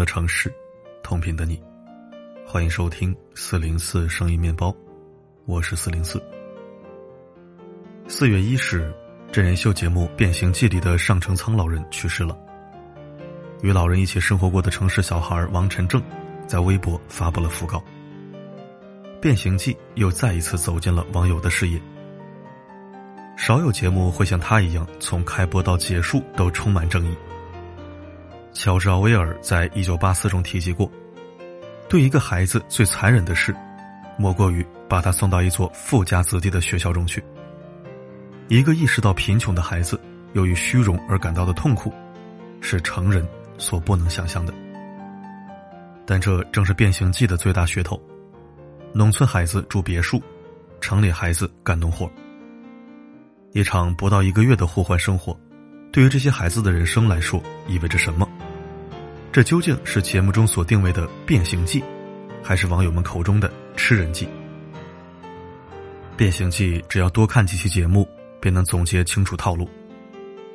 的城市，同频的你，欢迎收听四零四声音面包，我是四零四。四月一日，真人秀节目《变形记》里的上城仓老人去世了。与老人一起生活过的城市小孩王晨正，在微博发布了讣告。《变形记》又再一次走进了网友的视野。少有节目会像他一样，从开播到结束都充满争议。乔治·奥威尔在《一九八四》中提及过，对一个孩子最残忍的事，莫过于把他送到一座富家子弟的学校中去。一个意识到贫穷的孩子，由于虚荣而感到的痛苦，是成人所不能想象的。但这正是《变形记》的最大噱头：农村孩子住别墅，城里孩子干农活。一场不到一个月的互换生活。对于这些孩子的人生来说，意味着什么？这究竟是节目中所定位的变形计，还是网友们口中的吃人记？变形计只要多看几期节目，便能总结清楚套路。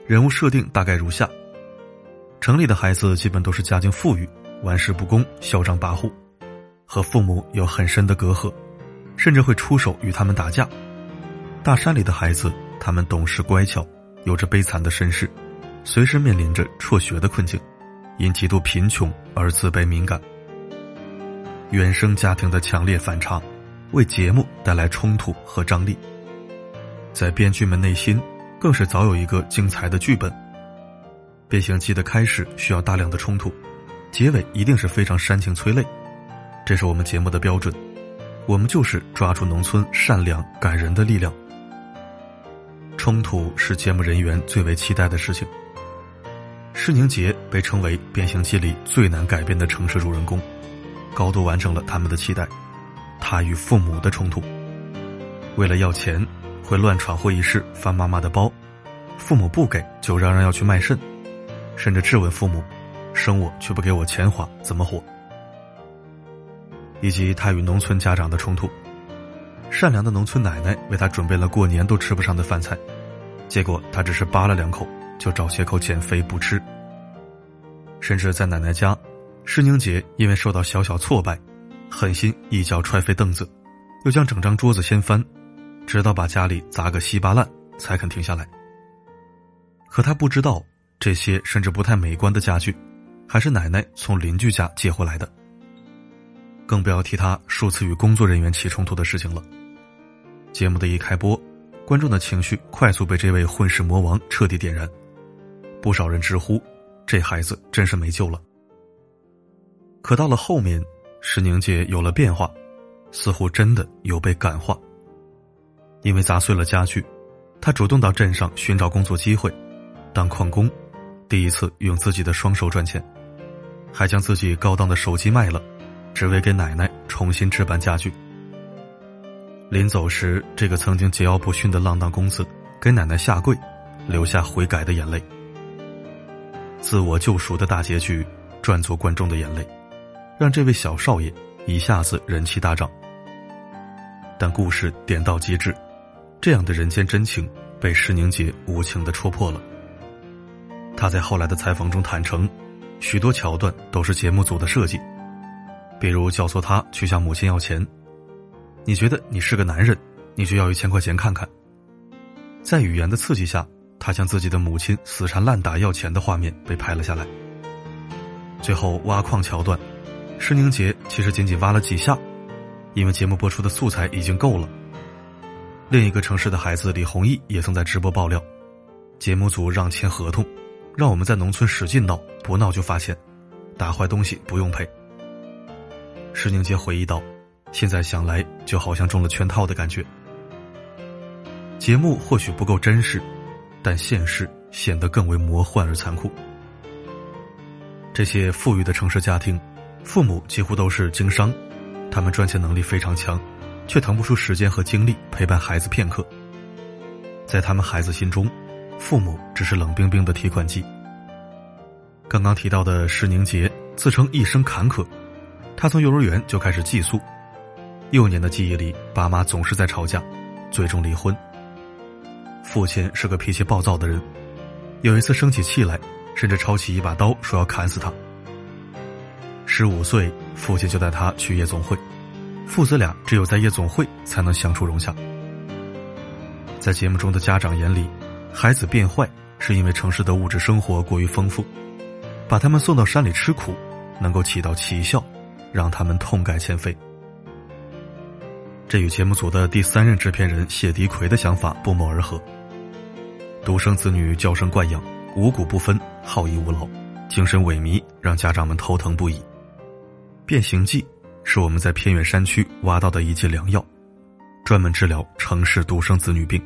人物设定大概如下：城里的孩子基本都是家境富裕、玩世不恭、嚣张跋扈，和父母有很深的隔阂，甚至会出手与他们打架。大山里的孩子，他们懂事乖巧。有着悲惨的身世，随时面临着辍学的困境，因极度贫穷而自卑敏感。原生家庭的强烈反差，为节目带来冲突和张力。在编剧们内心，更是早有一个精彩的剧本。变形记的开始需要大量的冲突，结尾一定是非常煽情催泪，这是我们节目的标准。我们就是抓住农村善良感人的力量。冲突是节目人员最为期待的事情。施宁杰被称为《变形记》里最难改变的城市主人公，高度完成了他们的期待。他与父母的冲突，为了要钱，会乱闯会议室翻妈妈的包，父母不给就嚷嚷要去卖肾，甚至质问父母：“生我却不给我钱花，怎么活？”以及他与农村家长的冲突，善良的农村奶奶为他准备了过年都吃不上的饭菜。结果他只是扒了两口，就找借口减肥不吃。甚至在奶奶家，施宁杰因为受到小小挫败，狠心一脚踹飞凳子，又将整张桌子掀翻，直到把家里砸个稀巴烂，才肯停下来。可他不知道，这些甚至不太美观的家具，还是奶奶从邻居家借回来的。更不要提他数次与工作人员起冲突的事情了。节目的一开播。观众的情绪快速被这位混世魔王彻底点燃，不少人直呼：“这孩子真是没救了。”可到了后面，石宁姐有了变化，似乎真的有被感化。因为砸碎了家具，他主动到镇上寻找工作机会，当矿工，第一次用自己的双手赚钱，还将自己高档的手机卖了，只为给奶奶重新置办家具。临走时，这个曾经桀骜不驯的浪荡公子给奶奶下跪，流下悔改的眼泪。自我救赎的大结局，赚足观众的眼泪，让这位小少爷一下子人气大涨。但故事点到即止，这样的人间真情被施宁杰无情的戳破了。他在后来的采访中坦诚，许多桥段都是节目组的设计，比如教唆他去向母亲要钱。你觉得你是个男人，你就要一千块钱看看。在语言的刺激下，他向自己的母亲死缠烂打要钱的画面被拍了下来。最后挖矿桥段，施宁杰其实仅仅挖了几下，因为节目播出的素材已经够了。另一个城市的孩子李弘毅也曾在直播爆料，节目组让签合同，让我们在农村使劲闹，不闹就罚钱，打坏东西不用赔。施宁杰回忆道。现在想来，就好像中了圈套的感觉。节目或许不够真实，但现实显得更为魔幻而残酷。这些富裕的城市家庭，父母几乎都是经商，他们赚钱能力非常强，却腾不出时间和精力陪伴孩子片刻。在他们孩子心中，父母只是冷冰冰的提款机。刚刚提到的施宁杰自称一生坎坷，他从幼儿园就开始寄宿。幼年的记忆里，爸妈总是在吵架，最终离婚。父亲是个脾气暴躁的人，有一次生起气来，甚至抄起一把刀说要砍死他。十五岁，父亲就带他去夜总会，父子俩只有在夜总会才能相处融洽。在节目中的家长眼里，孩子变坏是因为城市的物质生活过于丰富，把他们送到山里吃苦，能够起到奇效，让他们痛改前非。这与节目组的第三任制片人谢迪奎的想法不谋而合。独生子女娇生惯养，五谷不分，好逸恶劳，精神萎靡，让家长们头疼不已。变形计是我们在偏远山区挖到的一剂良药，专门治疗城市独生子女病。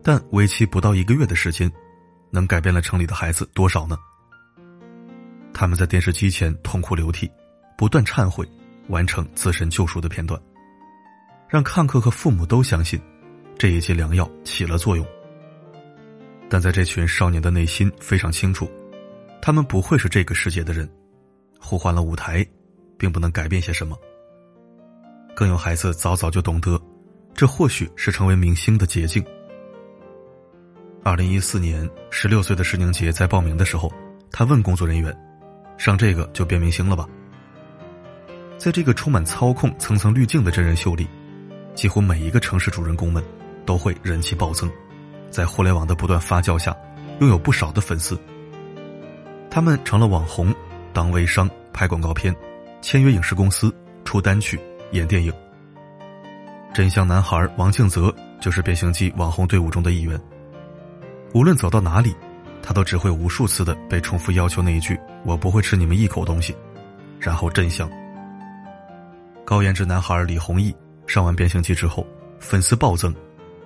但为期不到一个月的时间，能改变了城里的孩子多少呢？他们在电视机前痛哭流涕，不断忏悔，完成自身救赎的片段，让看客和父母都相信，这一剂良药起了作用。但在这群少年的内心非常清楚，他们不会是这个世界的人，互换了舞台，并不能改变些什么。更有孩子早早就懂得，这或许是成为明星的捷径。二零一四年，十六岁的石宁杰在报名的时候，他问工作人员：“上这个就变明星了吧？”在这个充满操控、层层滤镜的真人秀里，几乎每一个城市主人公们都会人气暴增。在互联网的不断发酵下，拥有不少的粉丝。他们成了网红，当微商，拍广告片，签约影视公司，出单曲，演电影。真相男孩王敬泽就是变形计网红队伍中的一员。无论走到哪里，他都只会无数次的被重复要求那一句“我不会吃你们一口东西”，然后真香。高颜值男孩李弘毅上完变形计之后，粉丝暴增。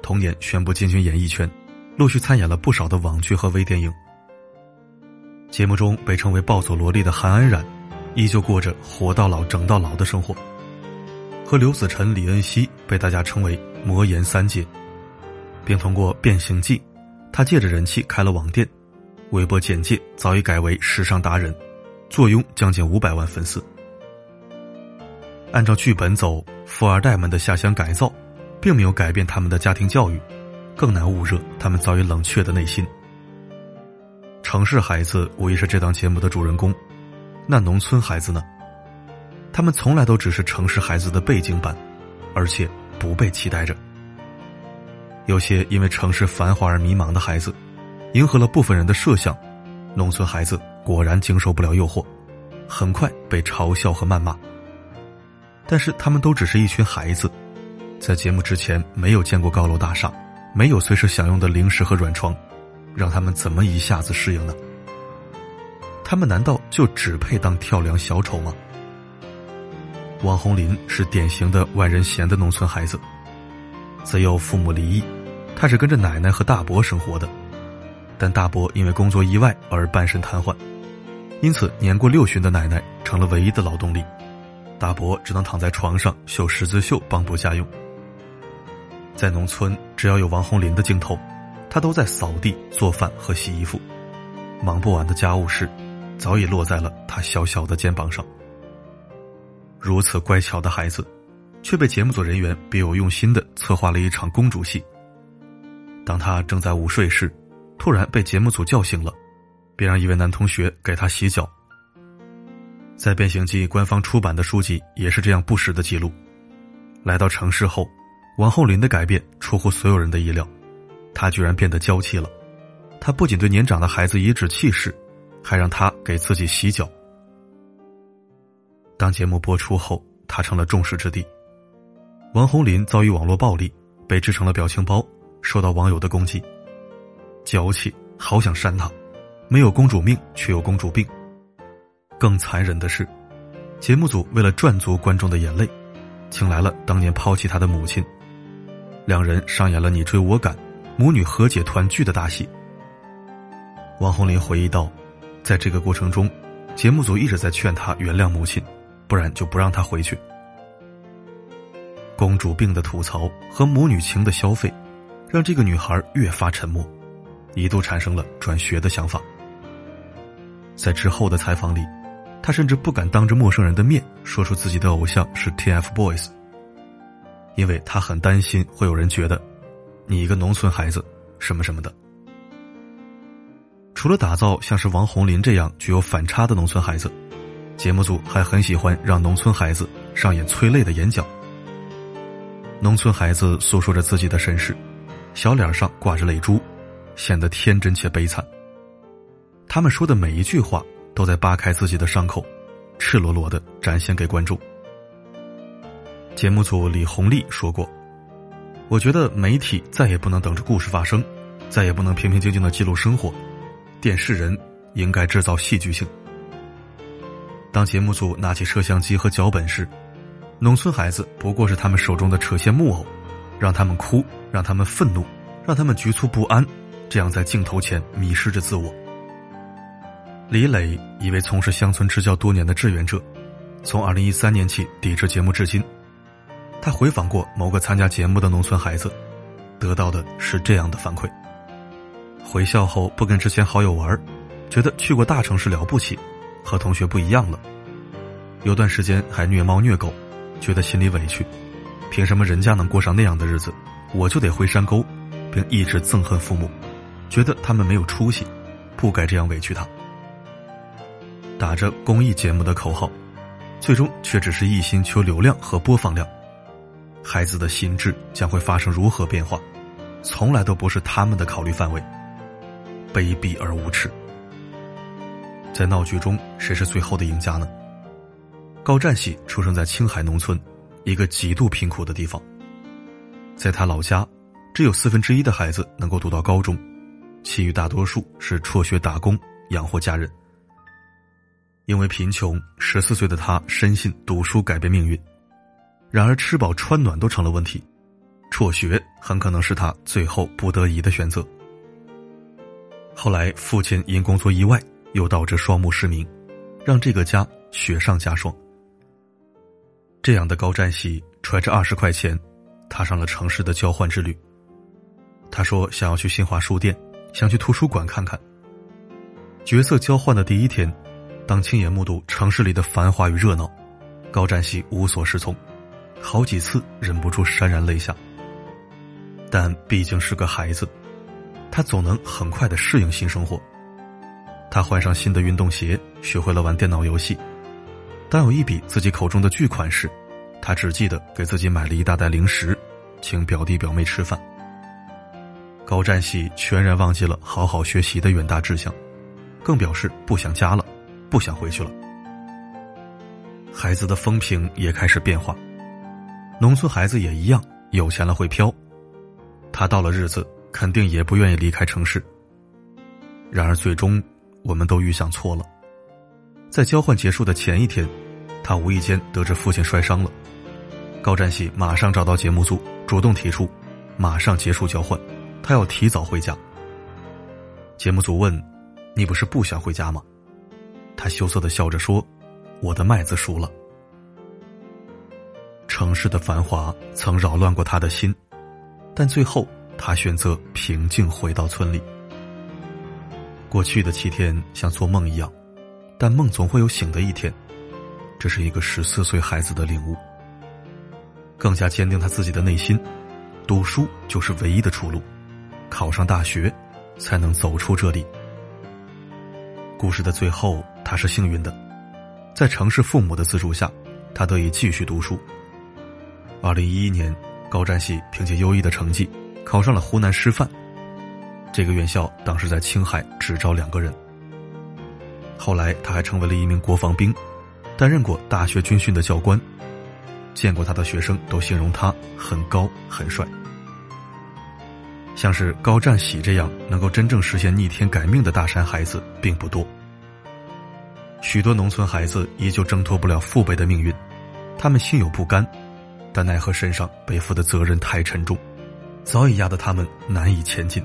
同年宣布进军演艺圈，陆续参演了不少的网剧和微电影。节目中被称为“暴走萝莉”的韩安冉，依旧过着活到老整到老的生活。和刘子晨、李恩熙被大家称为“魔岩三姐”，并通过《变形计》，他借着人气开了网店，微博简介早已改为“时尚达人”，坐拥将近五百万粉丝。按照剧本走，富二代们的下乡改造。并没有改变他们的家庭教育，更难捂热他们早已冷却的内心。城市孩子无疑是这档节目的主人公，那农村孩子呢？他们从来都只是城市孩子的背景板，而且不被期待着。有些因为城市繁华而迷茫的孩子，迎合了部分人的设想，农村孩子果然经受不了诱惑，很快被嘲笑和谩骂。但是他们都只是一群孩子。在节目之前没有见过高楼大厦，没有随时享用的零食和软床，让他们怎么一下子适应呢？他们难道就只配当跳梁小丑吗？王红林是典型的外人嫌的农村孩子，自幼父母离异，他是跟着奶奶和大伯生活的，但大伯因为工作意外而半身瘫痪，因此年过六旬的奶奶成了唯一的劳动力，大伯只能躺在床上绣十字绣帮补家用。在农村，只要有王红林的镜头，他都在扫地、做饭和洗衣服，忙不完的家务事，早已落在了他小小的肩膀上。如此乖巧的孩子，却被节目组人员别有用心的策划了一场公主戏。当他正在午睡时，突然被节目组叫醒了，并让一位男同学给他洗脚。在《变形记》官方出版的书籍也是这样不实的记录。来到城市后。王厚林的改变出乎所有人的意料，他居然变得娇气了。他不仅对年长的孩子颐指气使，还让他给自己洗脚。当节目播出后，他成了众矢之的。王红林遭遇网络暴力，被制成了表情包，受到网友的攻击。娇气，好想扇他！没有公主命，却有公主病。更残忍的是，节目组为了赚足观众的眼泪，请来了当年抛弃他的母亲。两人上演了你追我赶、母女和解团聚的大戏。王红林回忆道：“在这个过程中，节目组一直在劝他原谅母亲，不然就不让他回去。”公主病的吐槽和母女情的消费，让这个女孩越发沉默，一度产生了转学的想法。在之后的采访里，她甚至不敢当着陌生人的面说出自己的偶像是 TFBOYS。因为他很担心会有人觉得，你一个农村孩子，什么什么的。除了打造像是王红林这样具有反差的农村孩子，节目组还很喜欢让农村孩子上演催泪的演讲。农村孩子诉说着自己的身世，小脸上挂着泪珠，显得天真且悲惨。他们说的每一句话都在扒开自己的伤口，赤裸裸的展现给观众。节目组李红丽说过：“我觉得媒体再也不能等着故事发生，再也不能平平静静的记录生活，电视人应该制造戏剧性。”当节目组拿起摄像机和脚本时，农村孩子不过是他们手中的扯线木偶，让他们哭，让他们愤怒，让他们局促不安，这样在镜头前迷失着自我。李磊，一位从事乡村支教多年的志愿者，从二零一三年起抵制节目至今。他回访过某个参加节目的农村孩子，得到的是这样的反馈：回校后不跟之前好友玩，觉得去过大城市了不起，和同学不一样了。有段时间还虐猫虐狗。觉得心里委屈，凭什么人家能过上那样的日子，我就得回山沟，并一直憎恨父母，觉得他们没有出息，不该这样委屈他。打着公益节目的口号，最终却只是一心求流量和播放量。孩子的心智将会发生如何变化，从来都不是他们的考虑范围。卑鄙而无耻，在闹剧中，谁是最后的赢家呢？高占喜出生在青海农村，一个极度贫苦的地方。在他老家，只有四分之一的孩子能够读到高中，其余大多数是辍学打工养活家人。因为贫穷，十四岁的他深信读书改变命运。然而，吃饱穿暖都成了问题，辍学很可能是他最后不得已的选择。后来，父亲因工作意外，又导致双目失明，让这个家雪上加霜。这样的高占喜揣着二十块钱，踏上了城市的交换之旅。他说：“想要去新华书店，想去图书馆看看。”角色交换的第一天，当亲眼目睹城市里的繁华与热闹，高占喜无所适从，好几次忍不住潸然泪下。但毕竟是个孩子，他总能很快的适应新生活。他换上新的运动鞋，学会了玩电脑游戏。当有一笔自己口中的巨款时，他只记得给自己买了一大袋零食，请表弟表妹吃饭。高占喜全然忘记了好好学习的远大志向，更表示不想家了，不想回去了。孩子的风评也开始变化，农村孩子也一样，有钱了会飘。他到了日子，肯定也不愿意离开城市。然而最终，我们都预想错了，在交换结束的前一天。他无意间得知父亲摔伤了，高占喜马上找到节目组，主动提出马上结束交换，他要提早回家。节目组问：“你不是不想回家吗？”他羞涩的笑着说：“我的麦子熟了。”城市的繁华曾扰乱过他的心，但最后他选择平静回到村里。过去的七天像做梦一样，但梦总会有醒的一天。这是一个十四岁孩子的领悟，更加坚定他自己的内心：读书就是唯一的出路，考上大学才能走出这里。故事的最后，他是幸运的，在城市父母的资助下，他得以继续读书。二零一一年，高占喜凭借优异的成绩考上了湖南师范，这个院校当时在青海只招两个人。后来，他还成为了一名国防兵。担任过大学军训的教官，见过他的学生都形容他很高很帅。像是高占喜这样能够真正实现逆天改命的大山孩子并不多。许多农村孩子依旧挣脱不了父辈的命运，他们心有不甘，但奈何身上背负的责任太沉重，早已压得他们难以前进。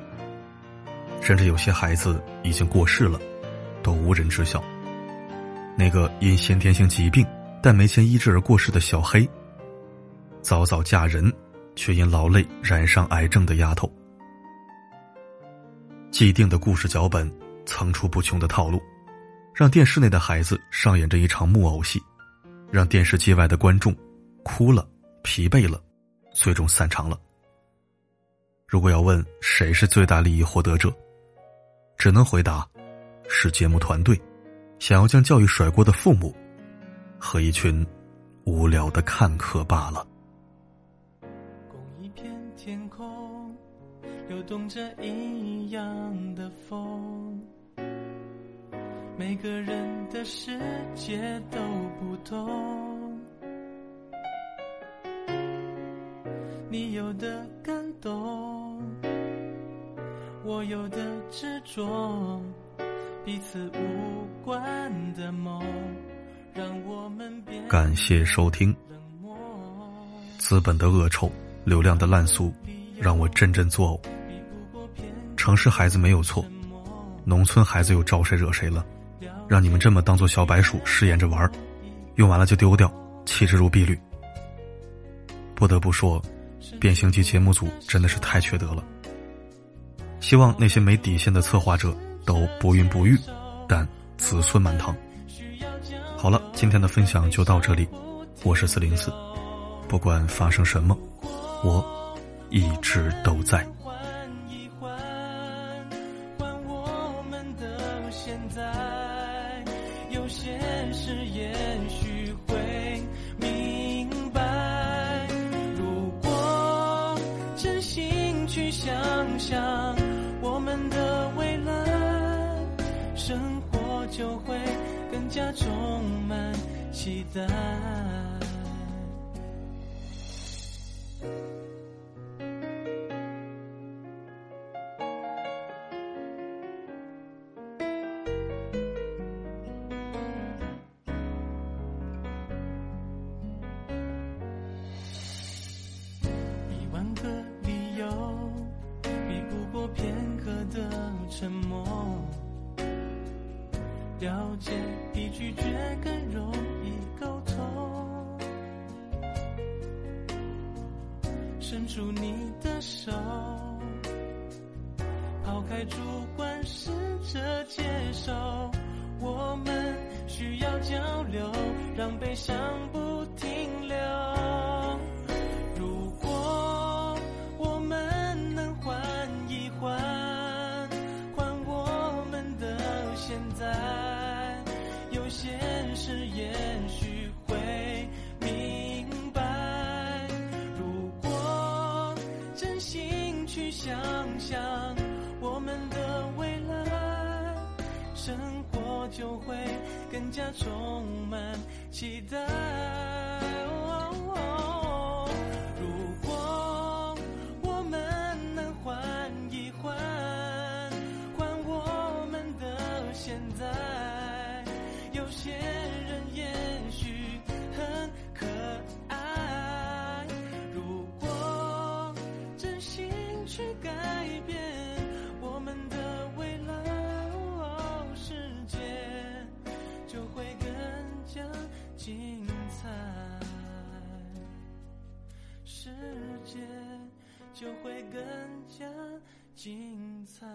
甚至有些孩子已经过世了，都无人知晓。那个因先天性疾病但没钱医治而过世的小黑，早早嫁人却因劳累染上癌症的丫头，既定的故事脚本，层出不穷的套路，让电视内的孩子上演着一场木偶戏，让电视机外的观众哭了、疲惫了，最终散场了。如果要问谁是最大利益获得者，只能回答是节目团队。想要将教育甩锅的父母，和一群无聊的看客罢了。共一片天空，流动着一样的风。每个人的世界都不同，你有的感动，我有的执着，彼此无关的梦，感谢收听。资本的恶臭，流量的烂俗，让我阵阵作呕。城市孩子没有错，农村孩子又招谁惹谁了？让你们这么当做小白鼠试验着玩用完了就丢掉，弃之如敝履。不得不说，变形计节目组真的是太缺德了。希望那些没底线的策划者都不孕不育，但子孙满堂。好了，今天的分享就到这里，我是四零四，不管发生什么，我一直都在。有些誓言，许会想我们的未来，生活就会更加充满期待。了解比拒绝更容易沟通。伸出你的手，抛开主观，试着接受。我们需要交流，让悲伤不停想象我们的未来，生活就会更加充满期待。就会更加精彩。